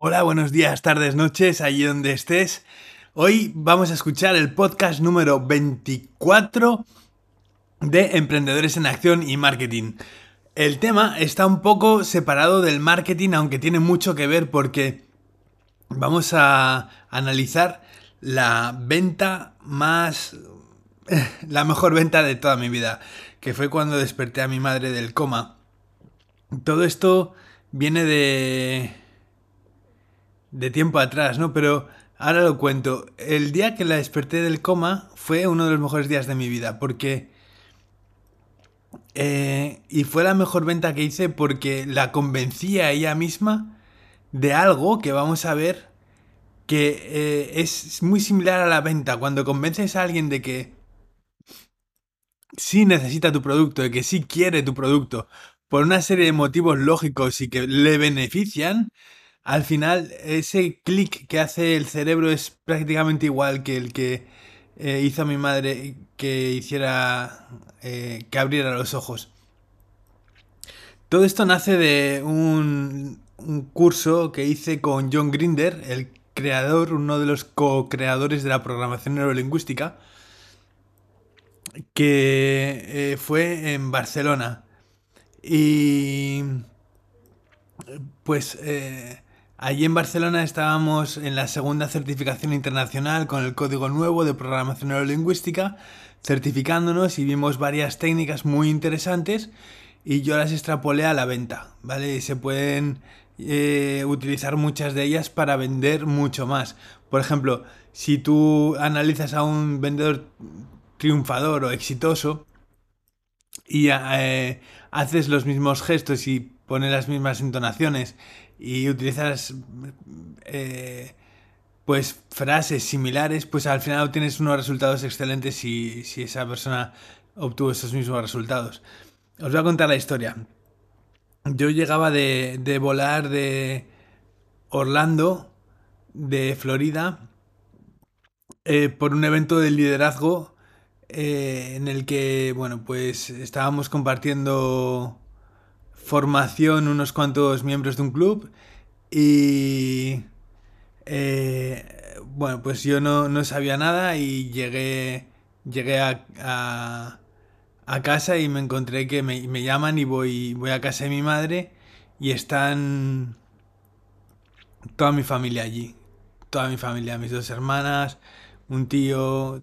Hola, buenos días, tardes, noches, allí donde estés. Hoy vamos a escuchar el podcast número 24 de Emprendedores en Acción y Marketing. El tema está un poco separado del marketing, aunque tiene mucho que ver porque vamos a analizar la venta más... la mejor venta de toda mi vida, que fue cuando desperté a mi madre del coma. Todo esto viene de... de tiempo atrás, ¿no? Pero ahora lo cuento. El día que la desperté del coma fue uno de los mejores días de mi vida, porque... Eh, y fue la mejor venta que hice porque la convencí a ella misma de algo que vamos a ver que eh, es muy similar a la venta. Cuando convences a alguien de que sí necesita tu producto, de que sí quiere tu producto, por una serie de motivos lógicos y que le benefician, al final ese clic que hace el cerebro es prácticamente igual que el que eh, hizo a mi madre que hiciera eh, que abriera los ojos. Todo esto nace de un, curso que hice con John Grinder, el creador, uno de los co-creadores de la programación neurolingüística, que eh, fue en Barcelona. Y pues allí en Barcelona estábamos en la segunda certificación internacional con el código nuevo de programación neurolingüística, certificándonos y vimos varias técnicas muy interesantes y yo las extrapolé a la venta, ¿vale? Se pueden eh, utilizar muchas de ellas para vender mucho más. Por ejemplo, si tú analizas a un vendedor triunfador o exitoso y eh, haces los mismos gestos y pones las mismas entonaciones y utilizas eh, pues frases similares, pues al final obtienes unos resultados excelentes si, si esa persona obtuvo esos mismos resultados. Os voy a contar la historia. Yo llegaba de, de volar de Orlando, de Florida, eh, por un evento de liderazgo eh, en el que, bueno, pues estábamos compartiendo formación unos cuantos miembros de un club y, eh, bueno, pues yo no, no, sabía nada y llegué, llegué a, a, casa y me encontré que me, me llaman y voy, voy a casa de mi madre y están toda mi familia allí, toda mi familia, mis dos hermanas, un tío, eh,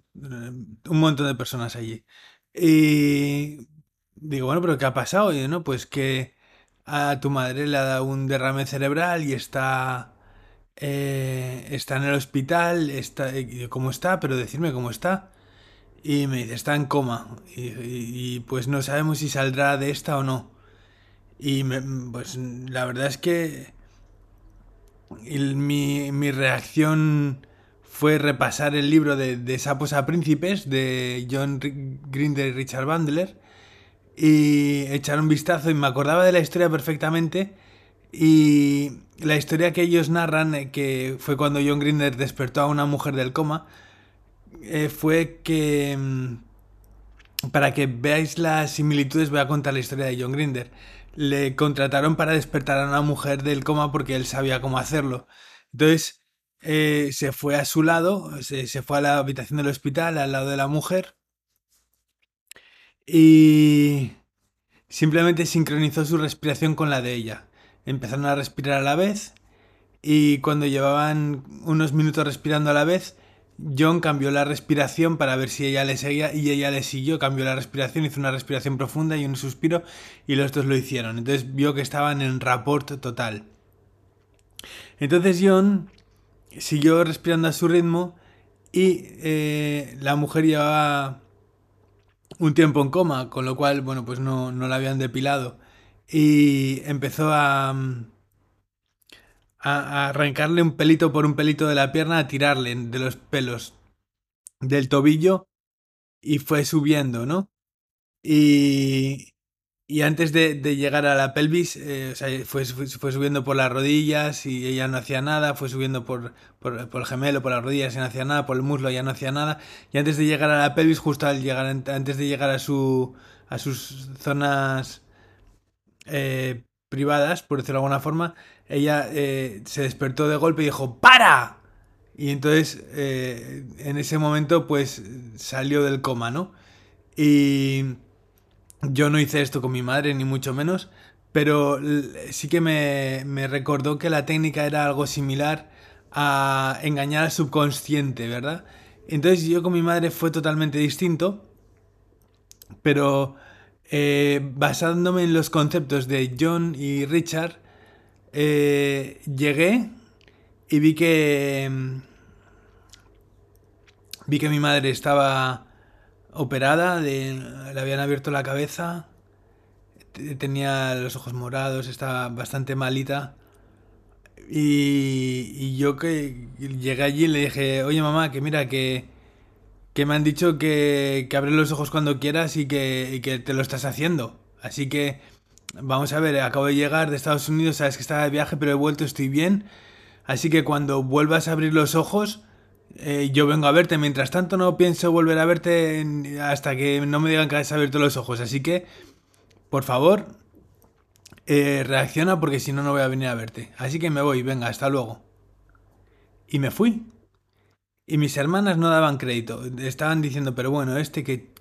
un montón de personas allí. Y digo, bueno, pero ¿qué ha pasado? Y no, pues que a tu madre le ha dado un derrame cerebral y está, eh, está en el hospital, está, ¿cómo está? Pero decirme cómo está. Y me dice, está en coma. Y pues no sabemos si saldrá de esta o no. Y me, pues la verdad es que mi, mi reacción fue repasar el libro de, de, Sapos a Príncipes de John Grinder y Richard Bandler y echar un vistazo y me acordaba de la historia perfectamente y la historia que ellos narran, eh, que fue cuando John Grinder despertó a una mujer del coma, eh, fue que mm, para que veáis las similitudes voy a contar la historia de John Grinder. Le contrataron para despertar a una mujer del coma porque él sabía cómo hacerlo. Entonces, eh, se fue a su lado, se, se, fue a la habitación del hospital, al lado de la mujer, y simplemente sincronizó su respiración con la de ella. Empezaron a respirar a la vez y cuando llevaban unos minutos respirando a la vez, John cambió la respiración para ver si ella le seguía y ella le siguió, cambió la respiración, hizo una respiración profunda y un suspiro y los dos lo hicieron. Entonces vio que estaban en rapport total. Entonces John siguió respirando a su ritmo y eh, la mujer llevaba un tiempo en coma, con lo cual, bueno, pues no, no la habían depilado. Y empezó a, a, arrancarle un pelito por un pelito de la pierna, a tirarle de los pelos del tobillo y fue subiendo, ¿no? Y, y antes de, llegar a la pelvis, eh, o sea, fue, fue, fue, subiendo por las rodillas y ella no hacía nada, fue subiendo por, por, por, el gemelo, por las rodillas y no hacía nada, por el muslo ya no hacía nada. Y antes de llegar a la pelvis, justo al llegar, antes de llegar a, su, a sus zonas eh, privadas, por decirlo de alguna forma, ella eh, se despertó de golpe y dijo, ¡para! Y entonces eh, en ese momento pues salió del coma, ¿no? Y yo no hice esto con mi madre, ni mucho menos, pero sí que me, me recordó que la técnica era algo similar a engañar al subconsciente, ¿verdad? Entonces yo con mi madre fue totalmente distinto, pero eh, basándome en los conceptos de John y Richard, eh, llegué y vi que mm, vi que mi madre estaba operada, le habían abierto la cabeza, tenía los ojos morados, estaba bastante malita. Y, yo que llegué allí y le dije, oye mamá, que mira, que, que me han dicho que, que abres los ojos cuando quieras y que, y que te lo estás haciendo. Así que vamos a ver, acabo de llegar de Estados Unidos, sabes que estaba de viaje, pero he vuelto, estoy bien. Así que cuando vuelvas a abrir los ojos, eh, yo vengo a verte. Mientras tanto, no pienso volver a verte hasta que no me digan que has abierto los ojos. Así que, por favor, eh, reacciona porque si no, no voy a venir a verte. Así que me voy, venga, hasta luego. Y me fui. Y mis hermanas no daban crédito. Estaban diciendo, pero bueno, este, qué,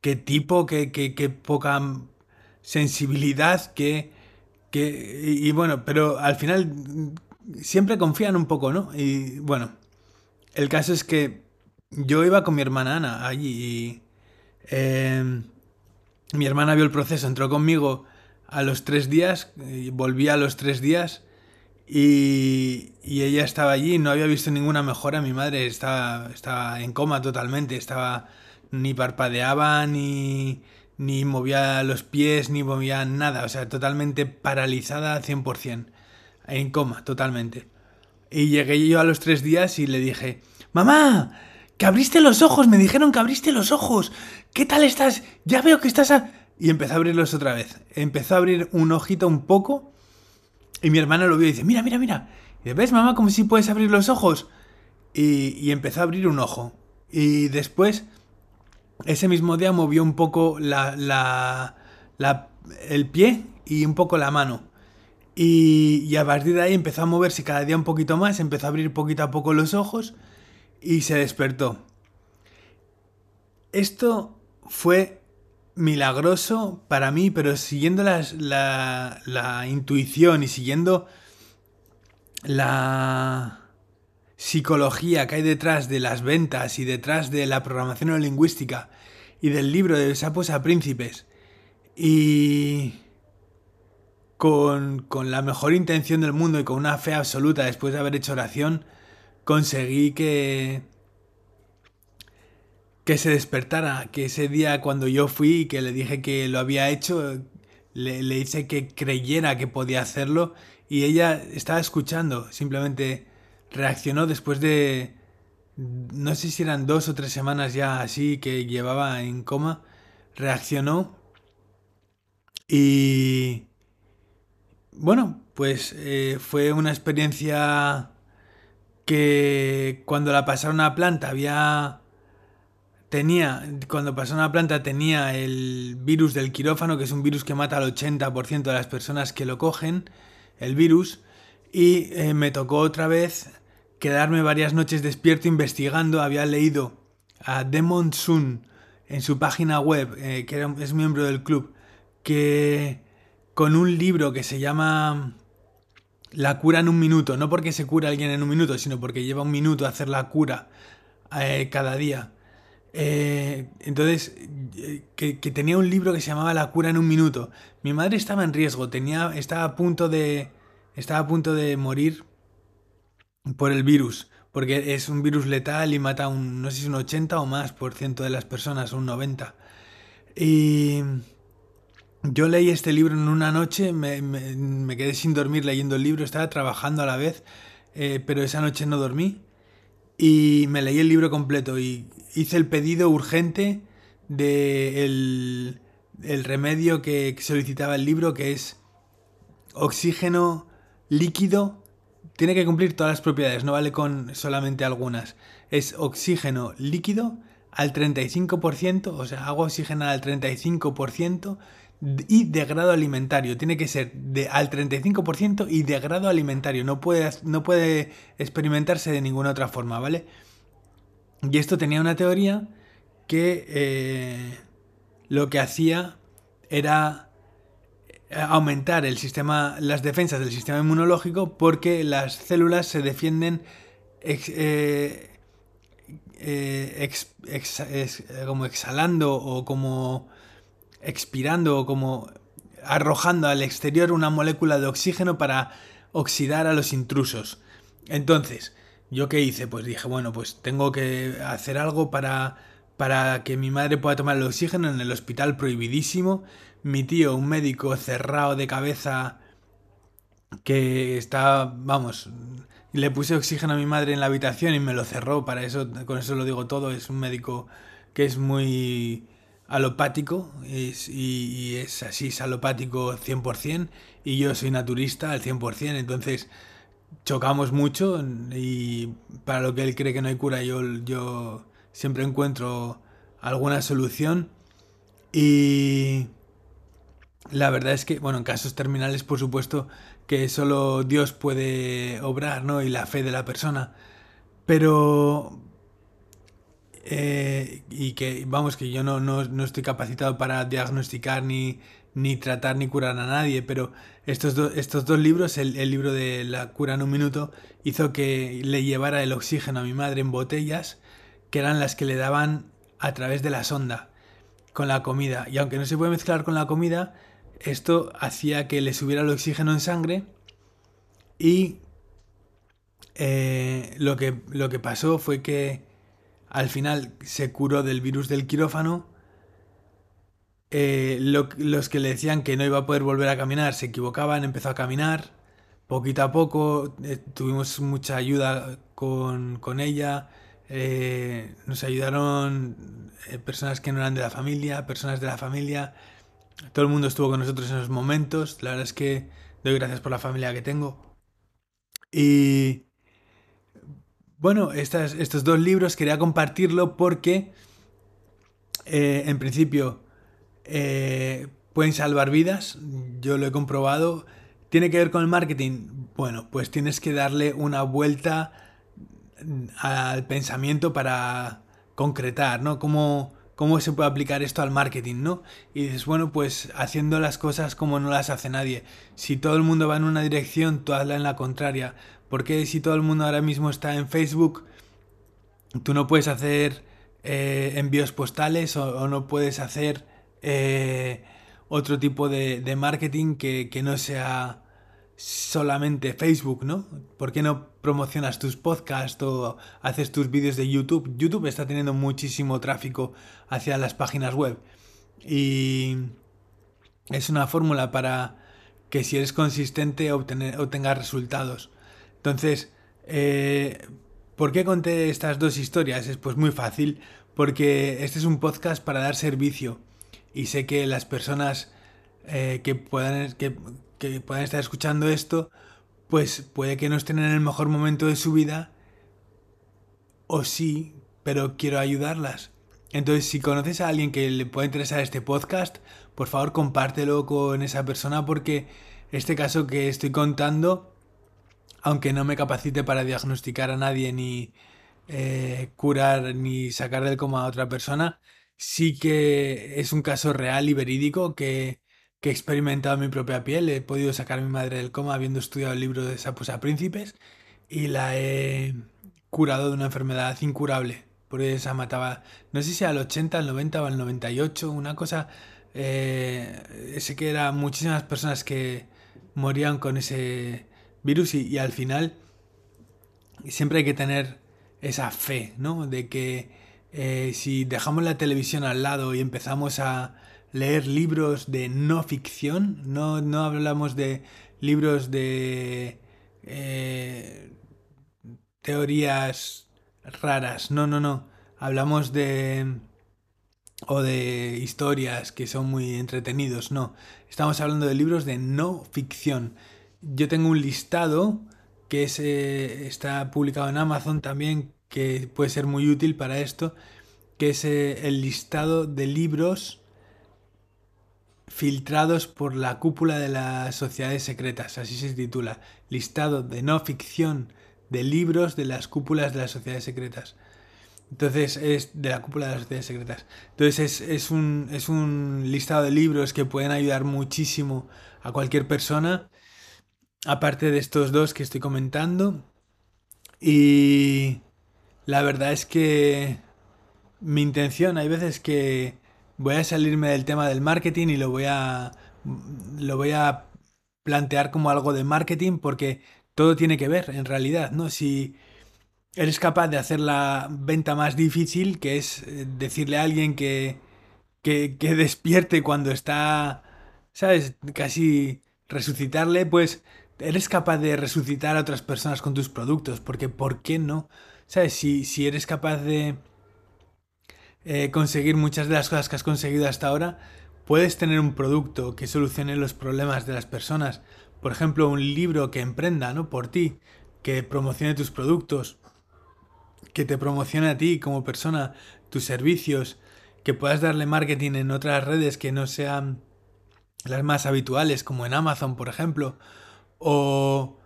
qué, tipo, qué, qué, poca sensibilidad, qué... Que, y, bueno, pero al final siempre confían un poco, ¿no? Y bueno, el caso es que yo iba con mi hermana Ana allí y em, mi hermana vio el proceso, entró conmigo a los tres días, y volví a los tres días y, ella estaba allí, no había visto ninguna mejora, mi madre estaba, estaba en coma totalmente, estaba ni parpadeaba ni, ni movía los pies, ni movía nada, o sea, totalmente paralizada 100%, en coma totalmente. Y llegué yo a los tres días y le dije, mamá, que abriste los ojos, me dijeron que abriste los ojos, ¿qué tal estás? Ya veo que estás... Y empezó a abrirlos otra vez. Empezó a abrir un ojito un poco y mi hermana lo vio y dice, mira, mira, mira. Y ¿ves, mamá, como si puedes abrir los ojos? Y, y, empezó a abrir un ojo. Y después, ese mismo día movió un poco la, la, la, el pie y un poco la mano. Y, a partir de ahí empezó a moverse cada día un poquito más, empezó a abrir poquito a poco los ojos y se despertó. Esto fue milagroso para mí, pero siguiendo la, la intuición y siguiendo la psicología que hay detrás de las ventas y detrás de la programación neurolingüística y del libro de Sapos a Príncipes y con, la mejor intención del mundo y con una fe absoluta después de haber hecho oración, conseguí que, que se despertara, que ese día cuando yo fui y que le dije que lo había hecho, le, le, hice que creyera que podía hacerlo y ella estaba escuchando, simplemente reaccionó después de, no sé si eran dos o tres semanas ya así que llevaba en coma, reaccionó y bueno, pues eh, fue una experiencia que cuando la pasaron a planta había tenía cuando pasaron a planta tenía el virus del quirófano que es un virus que mata al 80% de las personas que lo cogen el virus y eh, me tocó otra vez quedarme varias noches despierto investigando. Había leído a Demon Sun en su página web eh, que es miembro del club que con un libro que se llama La cura en un minuto, no porque se cura alguien en un minuto, sino porque lleva un minuto hacer la cura eh, cada día. Eh, entonces, eh, que, tenía un libro que se llamaba La cura en un minuto. Mi madre estaba en riesgo, tenía, estaba a punto de, estaba a punto de morir por el virus, porque es un virus letal y mata un, no sé si un 80 o más por ciento de las personas, un 90. Y yo leí este libro en una noche, me, quedé sin dormir leyendo el libro, estaba trabajando a la vez, eh, pero esa noche no dormí y me leí el libro completo y hice el pedido urgente de el, remedio que solicitaba el libro, que es oxígeno líquido. Tiene que cumplir todas las propiedades, no vale con solamente algunas. Es oxígeno líquido al 35%, o sea, agua oxigenada al 35% y de grado alimentario. Tiene que ser de, al 35% y de grado alimentario. No puede, no puede experimentarse de ninguna otra forma, ¿vale? Y esto tenía una teoría que eh, lo que hacía era aumentar el sistema, las defensas del sistema inmunológico porque las células se defienden eh, eh, como exhalando o como expirando o como arrojando al exterior una molécula de oxígeno para oxidar a los intrusos. Entonces, ¿yo qué hice? Pues dije, bueno, pues tengo que hacer algo para, para que mi madre pueda tomar el oxígeno en el hospital prohibidísimo. Mi tío, un médico cerrado de cabeza que está, vamos, le puse oxígeno a mi madre en la habitación y me lo cerró, para eso, con eso lo digo todo, es un médico que es muy alopático y, es así, es alopático 100% y yo soy naturista al 100%, entonces chocamos mucho y para lo que él cree que no hay cura yo, yo siempre encuentro alguna solución y la verdad es que, bueno, en casos terminales por supuesto que solo Dios puede obrar, ¿no? Y la fe de la persona. Pero eh, y que, vamos, que yo no, no, estoy capacitado para diagnosticar ni, ni tratar ni curar a nadie, pero estos, estos dos libros, el, libro de La cura en un minuto, hizo que le llevara el oxígeno a mi madre en botellas, que eran las que le daban a través de la sonda, con la comida. Y aunque no se puede mezclar con la comida, esto hacía que le subiera el oxígeno en sangre y eh, lo, que, lo que pasó fue que al final se curó del virus del quirófano. Eh, los que le decían que no iba a poder volver a caminar se equivocaban, empezó a caminar. Poquito a poco eh, tuvimos mucha ayuda con, ella. Eh, nos ayudaron personas que no eran de la familia, personas de la familia. Todo el mundo estuvo con nosotros en esos momentos. La verdad es que doy gracias por la familia que tengo. Y bueno, estos dos libros quería compartirlo porque, eh, en principio, eh, pueden salvar vidas. Yo lo he comprobado. ¿Tiene que ver con el marketing? Bueno, pues tienes que darle una vuelta al pensamiento para concretar, ¿no? ¿Cómo, cómo se puede aplicar esto al marketing, ¿no? Y dices, bueno, pues haciendo las cosas como no las hace nadie. Si todo el mundo va en una dirección, tú hazla en la contraria. Porque si todo el mundo ahora mismo está en Facebook, tú no puedes hacer eh, envíos postales o, no puedes hacer eh, otro tipo de, marketing que, no sea solamente Facebook, ¿no? ¿Por qué no promocionas tus podcasts o haces tus vídeos de YouTube? YouTube está teniendo muchísimo tráfico hacia las páginas web y es una fórmula para que si eres consistente obtener, obtengas resultados. Entonces, eh, ¿por qué conté estas dos historias? Es pues muy fácil, porque este es un podcast para dar servicio y sé que las personas eh, que, puedan, que, puedan estar escuchando esto, pues puede que no estén en el mejor momento de su vida, o sí, pero quiero ayudarlas. Entonces, si conoces a alguien que le pueda interesar este podcast, por favor compártelo con esa persona porque este caso que estoy contando aunque no me capacite para diagnosticar a nadie ni eh, curar ni sacar del coma a otra persona, sí que es un caso real y verídico que, he experimentado en mi propia piel. He podido sacar a mi madre del coma habiendo estudiado el libro de Sapos a Príncipes y la he curado de una enfermedad incurable. Por esa mataba, no sé si al 80, al 90 o al 98, una cosa... Eh, sé que eran muchísimas personas que morían con ese virus y, al final siempre hay que tener esa fe, ¿no? De que eh, si dejamos la televisión al lado y empezamos a leer libros de no ficción, no, no hablamos de libros de eh, teorías raras, no, no, no, hablamos de o de historias que son muy entretenidos, no, estamos hablando de libros de no ficción yo tengo un listado que está publicado en Amazon también, que puede ser muy útil para esto, que es eh, el listado de libros filtrados por la cúpula de las sociedades secretas, así se titula, listado de no ficción de libros de las cúpulas de las sociedades secretas. Entonces es de la cúpula de las sociedades secretas. Entonces es, un, es un listado de libros que pueden ayudar muchísimo a cualquier persona, aparte de estos dos que estoy comentando. Y la verdad es que mi intención, hay veces que voy a salirme del tema del marketing y lo voy a lo voy a plantear como algo de marketing porque todo tiene que ver en realidad, ¿no? Si eres capaz de hacer la venta más difícil, que es eh, decirle a alguien que, que, que despierte cuando está, ¿sabes? Casi resucitarle, pues eres capaz de resucitar a otras personas con tus productos, porque ¿por qué no? ¿Sabes? Si, si eres capaz de eh, conseguir muchas de las cosas que has conseguido hasta ahora, puedes tener un producto que solucione los problemas de las personas. Por ejemplo, un libro que emprenda, ¿no? Por ti, que promocione tus productos, que te promocione a ti como persona, tus servicios, que puedas darle marketing en otras redes que no sean las más habituales, como en Amazon, por ejemplo, o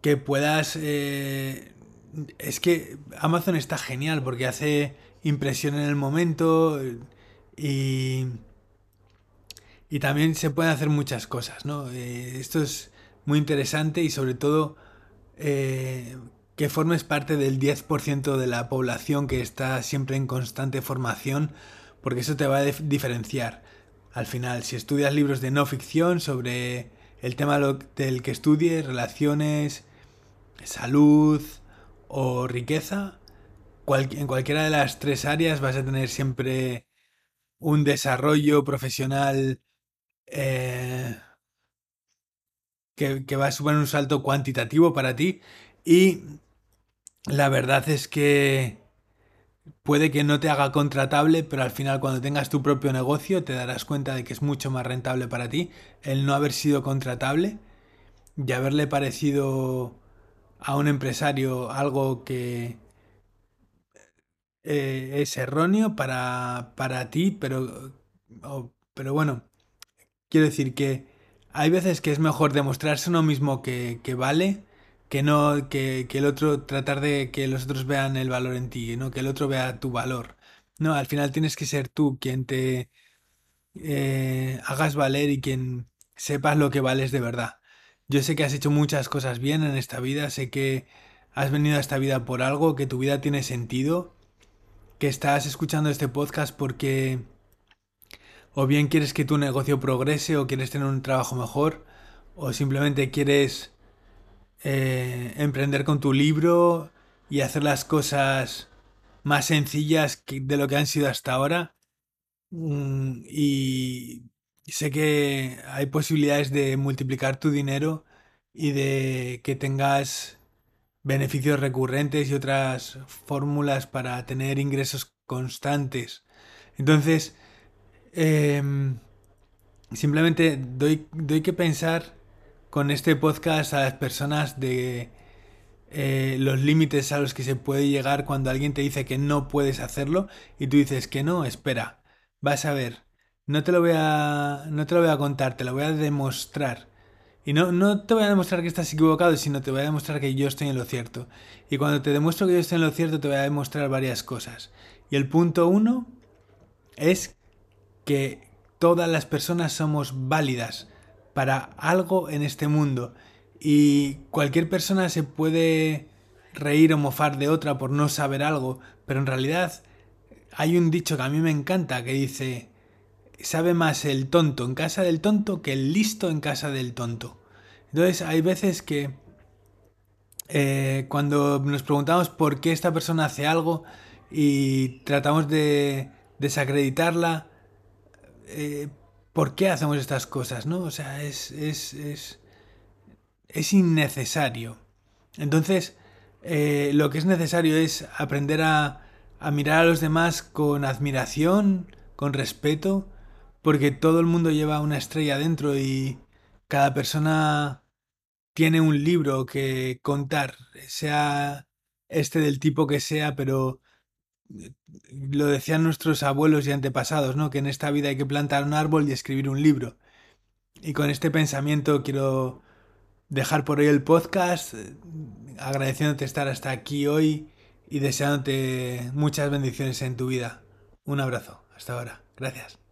que puedas... Eh, es que Amazon está genial porque hace impresión en el momento y, y también se pueden hacer muchas cosas, ¿no? Eh, esto es muy interesante y sobre todo eh, que formes parte del 10% de la población que está siempre en constante formación, porque eso te va a diferenciar. Al final, si estudias libros de no ficción sobre el tema del que estudies, relaciones, salud o riqueza, en cualquiera de las tres áreas vas a tener siempre un desarrollo profesional eh, que, que, va a suponer un salto cuantitativo para ti. Y la verdad es que puede que no te haga contratable, pero al final cuando tengas tu propio negocio te darás cuenta de que es mucho más rentable para ti el no haber sido contratable y haberle parecido a un empresario algo que eh, es erróneo para, para ti, pero, pero bueno, quiero decir que hay veces que es mejor demostrarse uno mismo que, que vale que no que, que, el otro tratar de que los otros vean el valor en ti, ¿no? Que el otro vea tu valor. No, al final tienes que ser tú quien te eh, hagas valer y quien sepas lo que vales de verdad. Yo sé que has hecho muchas cosas bien en esta vida, sé que has venido a esta vida por algo, que tu vida tiene sentido, que estás escuchando este podcast porque o bien quieres que tu negocio progrese o quieres tener un trabajo mejor o simplemente quieres eh, emprender con tu libro y hacer las cosas más sencillas de lo que han sido hasta ahora. Mm, y sé que hay posibilidades de multiplicar tu dinero y de que tengas beneficios recurrentes y otras fórmulas para tener ingresos constantes. Entonces, em, simplemente doy, doy que pensar con este podcast a las personas de eh, los límites a los que se puede llegar cuando alguien te dice que no puedes hacerlo y tú dices que no, espera, vas a ver, no te lo voy a, no te lo voy a contar, te lo voy a demostrar. Y no, no te voy a demostrar que estás equivocado, sino te voy a demostrar que yo estoy en lo cierto. Y cuando te demuestro que yo estoy en lo cierto, te voy a demostrar varias cosas. Y el punto uno es que todas las personas somos válidas para algo en este mundo. Y cualquier persona se puede reír o mofar de otra por no saber algo, pero en realidad hay un dicho que a mí me encanta que dice, sabe más el tonto en casa del tonto que el listo en casa del tonto. Entonces hay veces que eh, cuando nos preguntamos por qué esta persona hace algo y tratamos de desacreditarla, eh, ¿por qué hacemos estas cosas? ¿no? O sea, es, es, es, es innecesario. Entonces, eh, lo que es necesario es aprender a, a mirar a los demás con admiración, con respeto, porque todo el mundo lleva una estrella dentro y cada persona tiene un libro que contar, sea este del tipo que sea, pero lo decían nuestros abuelos y antepasados, ¿no? Que en esta vida hay que plantar un árbol y escribir un libro. Y con este pensamiento quiero dejar por hoy el podcast, agradeciéndote estar hasta aquí hoy y deseándote muchas bendiciones en tu vida. Un abrazo. Hasta ahora. Gracias.